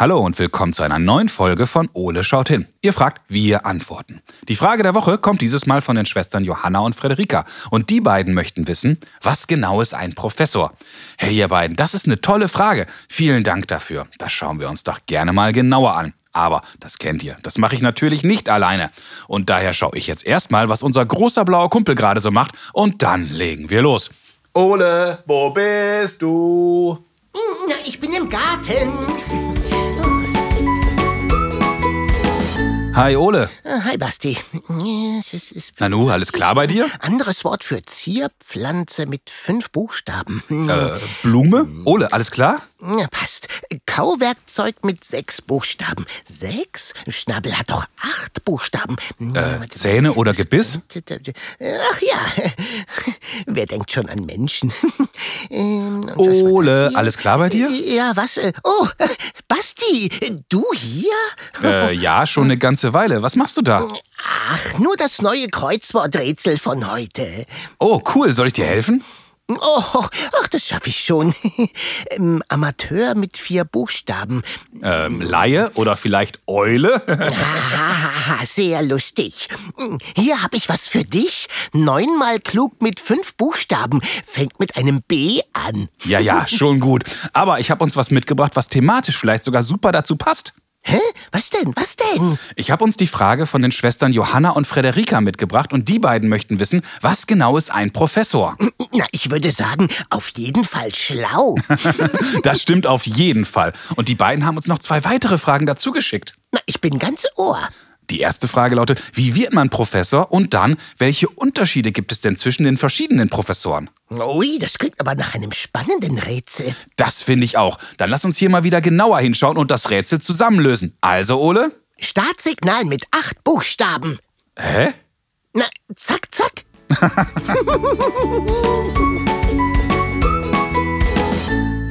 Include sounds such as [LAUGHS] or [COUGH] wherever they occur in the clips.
Hallo und willkommen zu einer neuen Folge von Ole schaut hin. Ihr fragt, wir antworten. Die Frage der Woche kommt dieses Mal von den Schwestern Johanna und Frederika. Und die beiden möchten wissen, was genau ist ein Professor? Hey ihr beiden, das ist eine tolle Frage. Vielen Dank dafür. Das schauen wir uns doch gerne mal genauer an. Aber das kennt ihr, das mache ich natürlich nicht alleine. Und daher schaue ich jetzt erstmal, was unser großer blauer Kumpel gerade so macht. Und dann legen wir los. Ole, wo bist du? Na, ich bin im Garten. Hi Ole. Äh, Hi, Basti. Es ist, ist Nanu, alles klar bei dir? anderes Wort für Zierpflanze mit fünf Buchstaben. Äh, Blume? Ole, alles klar? Ja, passt. Kauwerkzeug mit sechs Buchstaben. Sechs? Schnabel hat doch acht Buchstaben. Äh, Zähne oder Gebiss? Ach ja. [LAUGHS] Wer denkt schon an Menschen? [LAUGHS] Ähm, und Ole, alles klar bei dir? Ja, was? äh, Oh, äh, [LAUGHS] Basti, du hier? Äh, ja, schon eine ganze Weile. Was machst du da? Ach, nur das neue Kreuzworträtsel von heute. Oh, cool. Soll ich dir helfen? Oh, ach, das schaffe ich schon. [LAUGHS] Ähm, Amateur mit vier Buchstaben. Ähm, Laie oder vielleicht Eule? [LAUGHS] Hahaha, sehr lustig. Hier habe ich was für dich. Neunmal klug mit fünf Buchstaben. Fängt mit einem B an. ja, ja, schon gut. Aber ich habe uns was mitgebracht, was thematisch vielleicht sogar super dazu passt. Hä? Was denn? Was denn? Ich habe uns die Frage von den Schwestern Johanna und Frederika mitgebracht und die beiden möchten wissen, was genau ist ein Professor? Na, ich würde sagen, auf jeden Fall schlau. [LAUGHS] Das stimmt auf jeden Fall. Und die beiden haben uns noch zwei weitere Fragen dazu geschickt. Na, ich bin ganz Ohr. Die erste Frage lautet, wie wird man Professor? Und dann, welche Unterschiede gibt es denn zwischen den verschiedenen Professoren? Ui, das klingt aber nach einem spannenden Rätsel. Das finde ich auch. Dann lass uns hier mal wieder genauer hinschauen und das Rätsel zusammenlösen. Also, Ole? Startsignal mit acht Buchstaben. Hä? Na, zack, zack. [LAUGHS]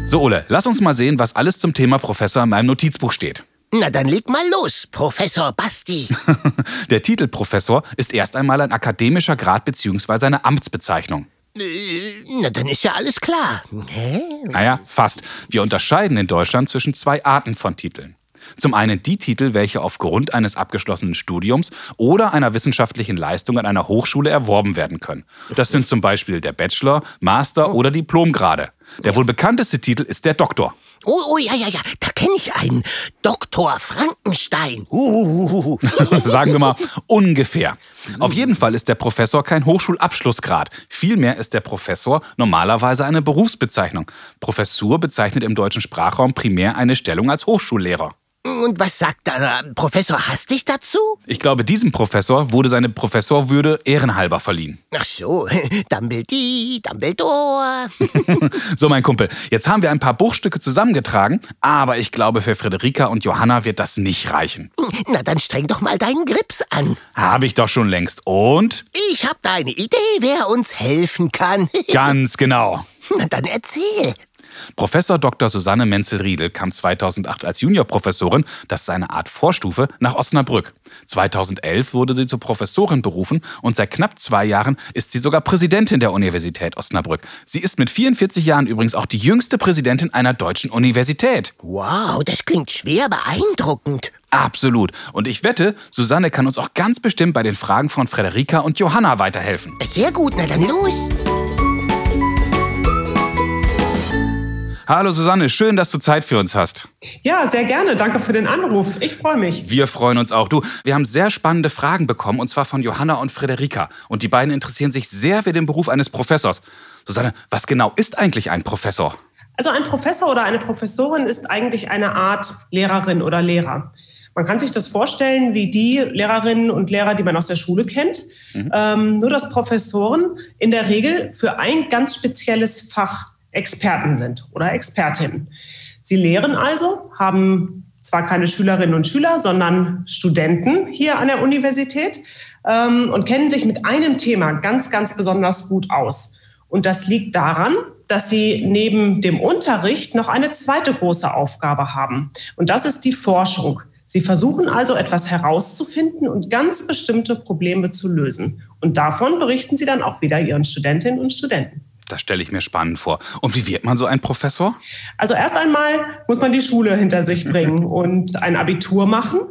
So, Ole, lass uns mal sehen, was alles zum Thema Professor in meinem Notizbuch steht. Na, dann leg mal los, Professor Basti. [LAUGHS] Der Titel Professor ist erst einmal ein akademischer Grad bzw. eine Amtsbezeichnung. Äh, Na, dann ist ja alles klar. Hä? Naja, fast. Wir unterscheiden in Deutschland zwischen zwei Arten von Titeln. Zum einen die Titel, welche aufgrund eines abgeschlossenen Studiums oder einer wissenschaftlichen Leistung an einer Hochschule erworben werden können. Das sind zum Beispiel der Bachelor, Master oder Diplomgrade. Der wohl bekannteste Titel ist der Doktor. Oh, oh, ja, ja, ja, da kenne ich einen. Dr. Frankenstein. Uh, [LAUGHS] Sagen wir mal ungefähr. Auf jeden Fall ist der Professor kein Hochschulabschlussgrad. Vielmehr ist der Professor normalerweise eine Berufsbezeichnung. Professur bezeichnet im deutschen Sprachraum primär eine Stellung als Hochschullehrer. Und was sagt da Professor Hastig dazu? Ich glaube, diesem Professor wurde seine Professorwürde ehrenhalber verliehen. Ach so, [LAUGHS] Dumbledee, Dumbledore. [LAUGHS] So, mein Kumpel, jetzt haben wir ein paar Bruchstücke zusammengetragen, aber ich glaube, für Frederika und Johanna wird das nicht reichen. Na, dann streng doch mal deinen Grips an. Habe ich doch schon längst. Und? Ich hab da eine Idee, wer uns helfen kann. [LAUGHS] Ganz genau. Na, dann erzähl. Professor Dr. Susanne Menzel-Riedel kam 2008 als Juniorprofessorin, das ist eine Art Vorstufe, nach Osnabrück. 2011 wurde sie zur Professorin berufen und seit knapp zwei Jahren ist sie sogar Präsidentin der Universität Osnabrück. Sie ist mit 44 Jahren übrigens auch die jüngste Präsidentin einer deutschen Universität. Wow, das klingt schwer beeindruckend. Absolut. Und ich wette, Susanne kann uns auch ganz bestimmt bei den Fragen von Frederika und Johanna weiterhelfen. Sehr gut, na dann los. Hallo Susanne, schön, dass du Zeit für uns hast. Ja, sehr gerne. Danke für den Anruf. Ich freue mich. Wir freuen uns auch. Du, wir haben sehr spannende Fragen bekommen, und zwar von Johanna und Frederika. Und die beiden interessieren sich sehr für den Beruf eines Professors. Susanne, was genau ist eigentlich ein Professor? Also ein Professor oder eine Professorin ist eigentlich eine Art Lehrerin oder Lehrer. Man kann sich das vorstellen wie die Lehrerinnen und Lehrer, die man aus der Schule kennt. Ähm, nur dass Professoren in der Regel für ein ganz spezielles Fach Experten sind oder Expertinnen. Sie lehren also, haben zwar keine Schülerinnen und Schüler, sondern Studenten hier an der Universität ähm, und kennen sich mit einem Thema ganz, ganz besonders gut aus. Und das liegt daran, dass sie neben dem Unterricht noch eine zweite große Aufgabe haben. Und das ist die Forschung. Sie versuchen also etwas herauszufinden und ganz bestimmte Probleme zu lösen. Und davon berichten sie dann auch wieder ihren Studentinnen und Studenten. Das stelle ich mir spannend vor. Und wie wird man so ein Professor? Also erst einmal muss man die Schule hinter sich [LAUGHS] bringen und ein Abitur machen.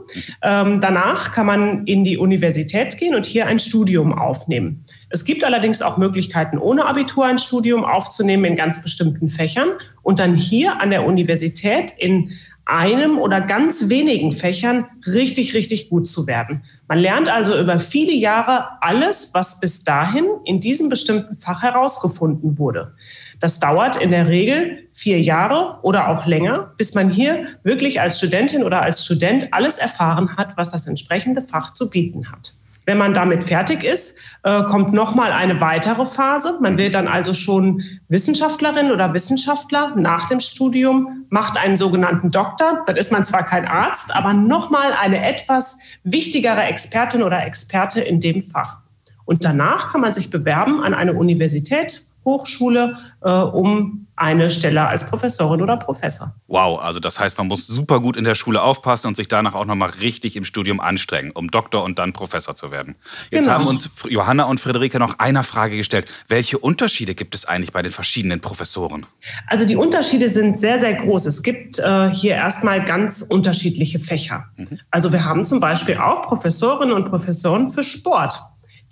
Ähm, danach kann man in die Universität gehen und hier ein Studium aufnehmen. Es gibt allerdings auch Möglichkeiten, ohne Abitur ein Studium aufzunehmen in ganz bestimmten Fächern und dann hier an der Universität in einem oder ganz wenigen Fächern richtig, richtig gut zu werden. Man lernt also über viele Jahre alles, was bis dahin in diesem bestimmten Fach herausgefunden wurde. Das dauert in der Regel vier Jahre oder auch länger, bis man hier wirklich als Studentin oder als Student alles erfahren hat, was das entsprechende Fach zu bieten hat. Wenn man damit fertig ist, äh, kommt nochmal eine weitere Phase. Man wird dann also schon Wissenschaftlerin oder Wissenschaftler nach dem Studium, macht einen sogenannten Doktor. Dann ist man zwar kein Arzt, aber nochmal eine etwas wichtigere Expertin oder Experte in dem Fach. Und danach kann man sich bewerben an eine Universität, Hochschule, äh, um eine Stelle als Professorin oder Professor. Wow, also das heißt, man muss super gut in der Schule aufpassen und sich danach auch nochmal richtig im Studium anstrengen, um Doktor und dann Professor zu werden. Jetzt genau. haben uns Johanna und Friederike noch eine Frage gestellt. Welche Unterschiede gibt es eigentlich bei den verschiedenen Professoren? Also die Unterschiede sind sehr, sehr groß. Es gibt äh, hier erstmal ganz unterschiedliche Fächer. Mhm. Also wir haben zum Beispiel auch Professorinnen und Professoren für Sport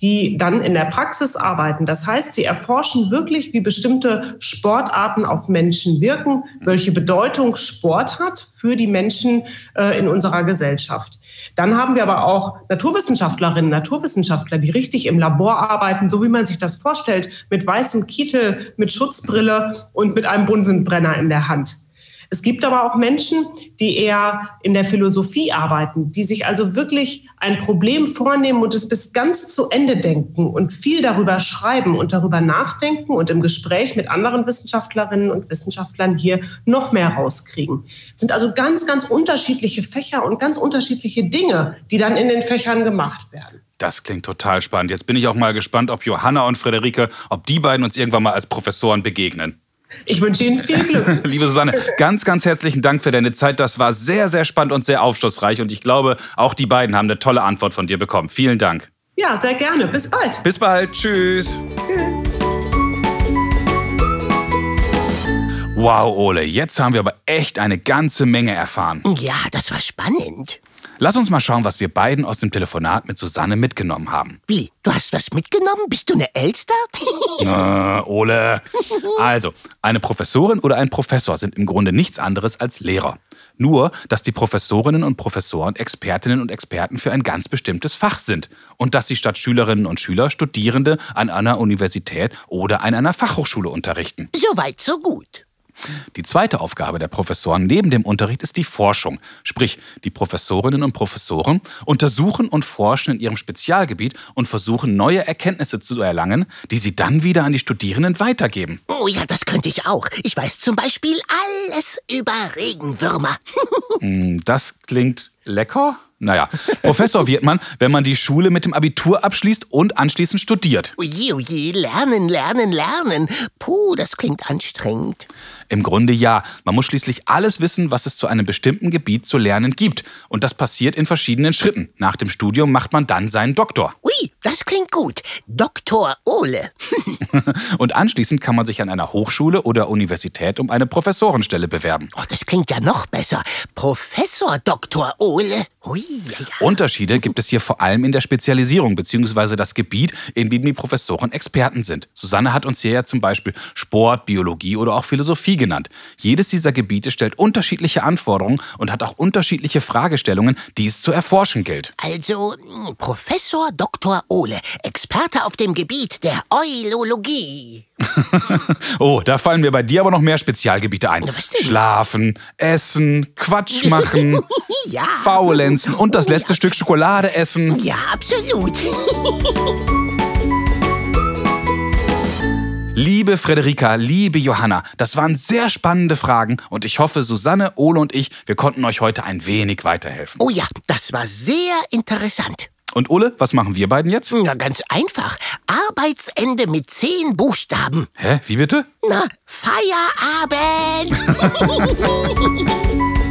die dann in der Praxis arbeiten. Das heißt, sie erforschen wirklich, wie bestimmte Sportarten auf Menschen wirken, welche Bedeutung Sport hat für die Menschen äh, in unserer Gesellschaft. Dann haben wir aber auch Naturwissenschaftlerinnen, Naturwissenschaftler, die richtig im Labor arbeiten, so wie man sich das vorstellt, mit weißem Kittel, mit Schutzbrille und mit einem Bunsenbrenner in der Hand. Es gibt aber auch Menschen, die eher in der Philosophie arbeiten, die sich also wirklich ein Problem vornehmen und es bis ganz zu Ende denken und viel darüber schreiben und darüber nachdenken und im Gespräch mit anderen Wissenschaftlerinnen und Wissenschaftlern hier noch mehr rauskriegen. Es sind also ganz, ganz unterschiedliche Fächer und ganz unterschiedliche Dinge, die dann in den Fächern gemacht werden. Das klingt total spannend. Jetzt bin ich auch mal gespannt, ob Johanna und Friederike, ob die beiden uns irgendwann mal als Professoren begegnen. Ich wünsche Ihnen viel Glück. [LAUGHS] Liebe Susanne, ganz, ganz herzlichen Dank für deine Zeit. Das war sehr, sehr spannend und sehr aufschlussreich. Und ich glaube, auch die beiden haben eine tolle Antwort von dir bekommen. Vielen Dank. Ja, sehr gerne. Bis bald. Bis bald. Tschüss. Tschüss. Wow, Ole, jetzt haben wir aber echt eine ganze Menge erfahren. Ja, das war spannend. Lass uns mal schauen, was wir beiden aus dem Telefonat mit Susanne mitgenommen haben. Wie? Du hast was mitgenommen? Bist du eine Elster? [LAUGHS] äh, Ole. Also, eine Professorin oder ein Professor sind im Grunde nichts anderes als Lehrer. Nur, dass die Professorinnen und Professoren Expertinnen und Experten für ein ganz bestimmtes Fach sind. Und dass sie statt Schülerinnen und Schüler Studierende an einer Universität oder an einer Fachhochschule unterrichten. Soweit, so gut. Die zweite Aufgabe der Professoren neben dem Unterricht ist die Forschung. Sprich, die Professorinnen und Professoren untersuchen und forschen in ihrem Spezialgebiet und versuchen neue Erkenntnisse zu erlangen, die sie dann wieder an die Studierenden weitergeben. Oh ja, das könnte ich auch. Ich weiß zum Beispiel alles über Regenwürmer. [LAUGHS] Hm, das klingt lecker. Naja, Professor wird man, wenn man die Schule mit dem Abitur abschließt und anschließend studiert. Oje, oje, lernen, lernen, lernen. Puh, das klingt anstrengend. Im Grunde ja. Man muss schließlich alles wissen, was es zu einem bestimmten Gebiet zu lernen gibt. Und das passiert in verschiedenen Schritten. Nach dem Studium macht man dann seinen Doktor. Ui, das klingt gut. Doktor Ole. [LAUGHS] und anschließend kann man sich an einer Hochschule oder Universität um eine Professorenstelle bewerben. Oh, das klingt ja noch besser. Professor Dr. Ole. Ui, ja, ja. Unterschiede gibt es hier vor allem in der Spezialisierung bzw. das Gebiet, in dem die Professoren Experten sind. Susanne hat uns hier ja zum Beispiel Sport, Biologie oder auch Philosophie genannt. Jedes dieser Gebiete stellt unterschiedliche Anforderungen und hat auch unterschiedliche Fragestellungen, die es zu erforschen gilt. Also hm, Professor Dr. Ole, Experte auf dem Gebiet der Eulologie. [LAUGHS] oh, da fallen mir bei dir aber noch mehr Spezialgebiete ein. Schlafen, Essen, Quatsch machen, [LAUGHS] ja. Faulenzen und das letzte ja. Stück Schokolade essen. Ja, absolut. Liebe Frederika, liebe Johanna, das waren sehr spannende Fragen und ich hoffe, Susanne, Ole und ich, wir konnten euch heute ein wenig weiterhelfen. Oh ja, das war sehr interessant. Und Ole, was machen wir beiden jetzt? Na, ganz einfach. Arbeitsende mit zehn Buchstaben. Hä? Wie bitte? Na, Feierabend. [LAUGHS]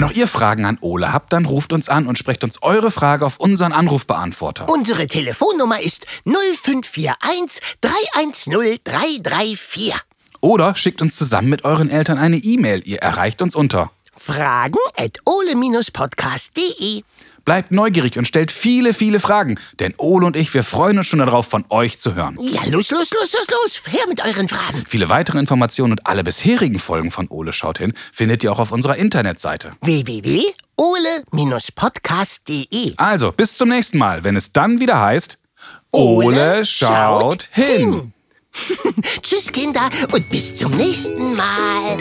Wenn auch ihr Fragen an Ole habt, dann ruft uns an und sprecht uns eure Frage auf unseren Anrufbeantworter. Unsere Telefonnummer ist 0541 310 334. Oder schickt uns zusammen mit euren Eltern eine E-Mail. Ihr erreicht uns unter. Fragen at ole-podcast.de. Bleibt neugierig und stellt viele, viele Fragen, denn Ole und ich, wir freuen uns schon darauf, von euch zu hören. Ja, los, los, los, los, los. Her mit euren Fragen. Viele weitere Informationen und alle bisherigen Folgen von Ole schaut hin findet ihr auch auf unserer Internetseite. www.ole-podcast.de. Also, bis zum nächsten Mal, wenn es dann wieder heißt Ole schaut hin. [LAUGHS] Tschüss, Kinder, und bis zum nächsten Mal.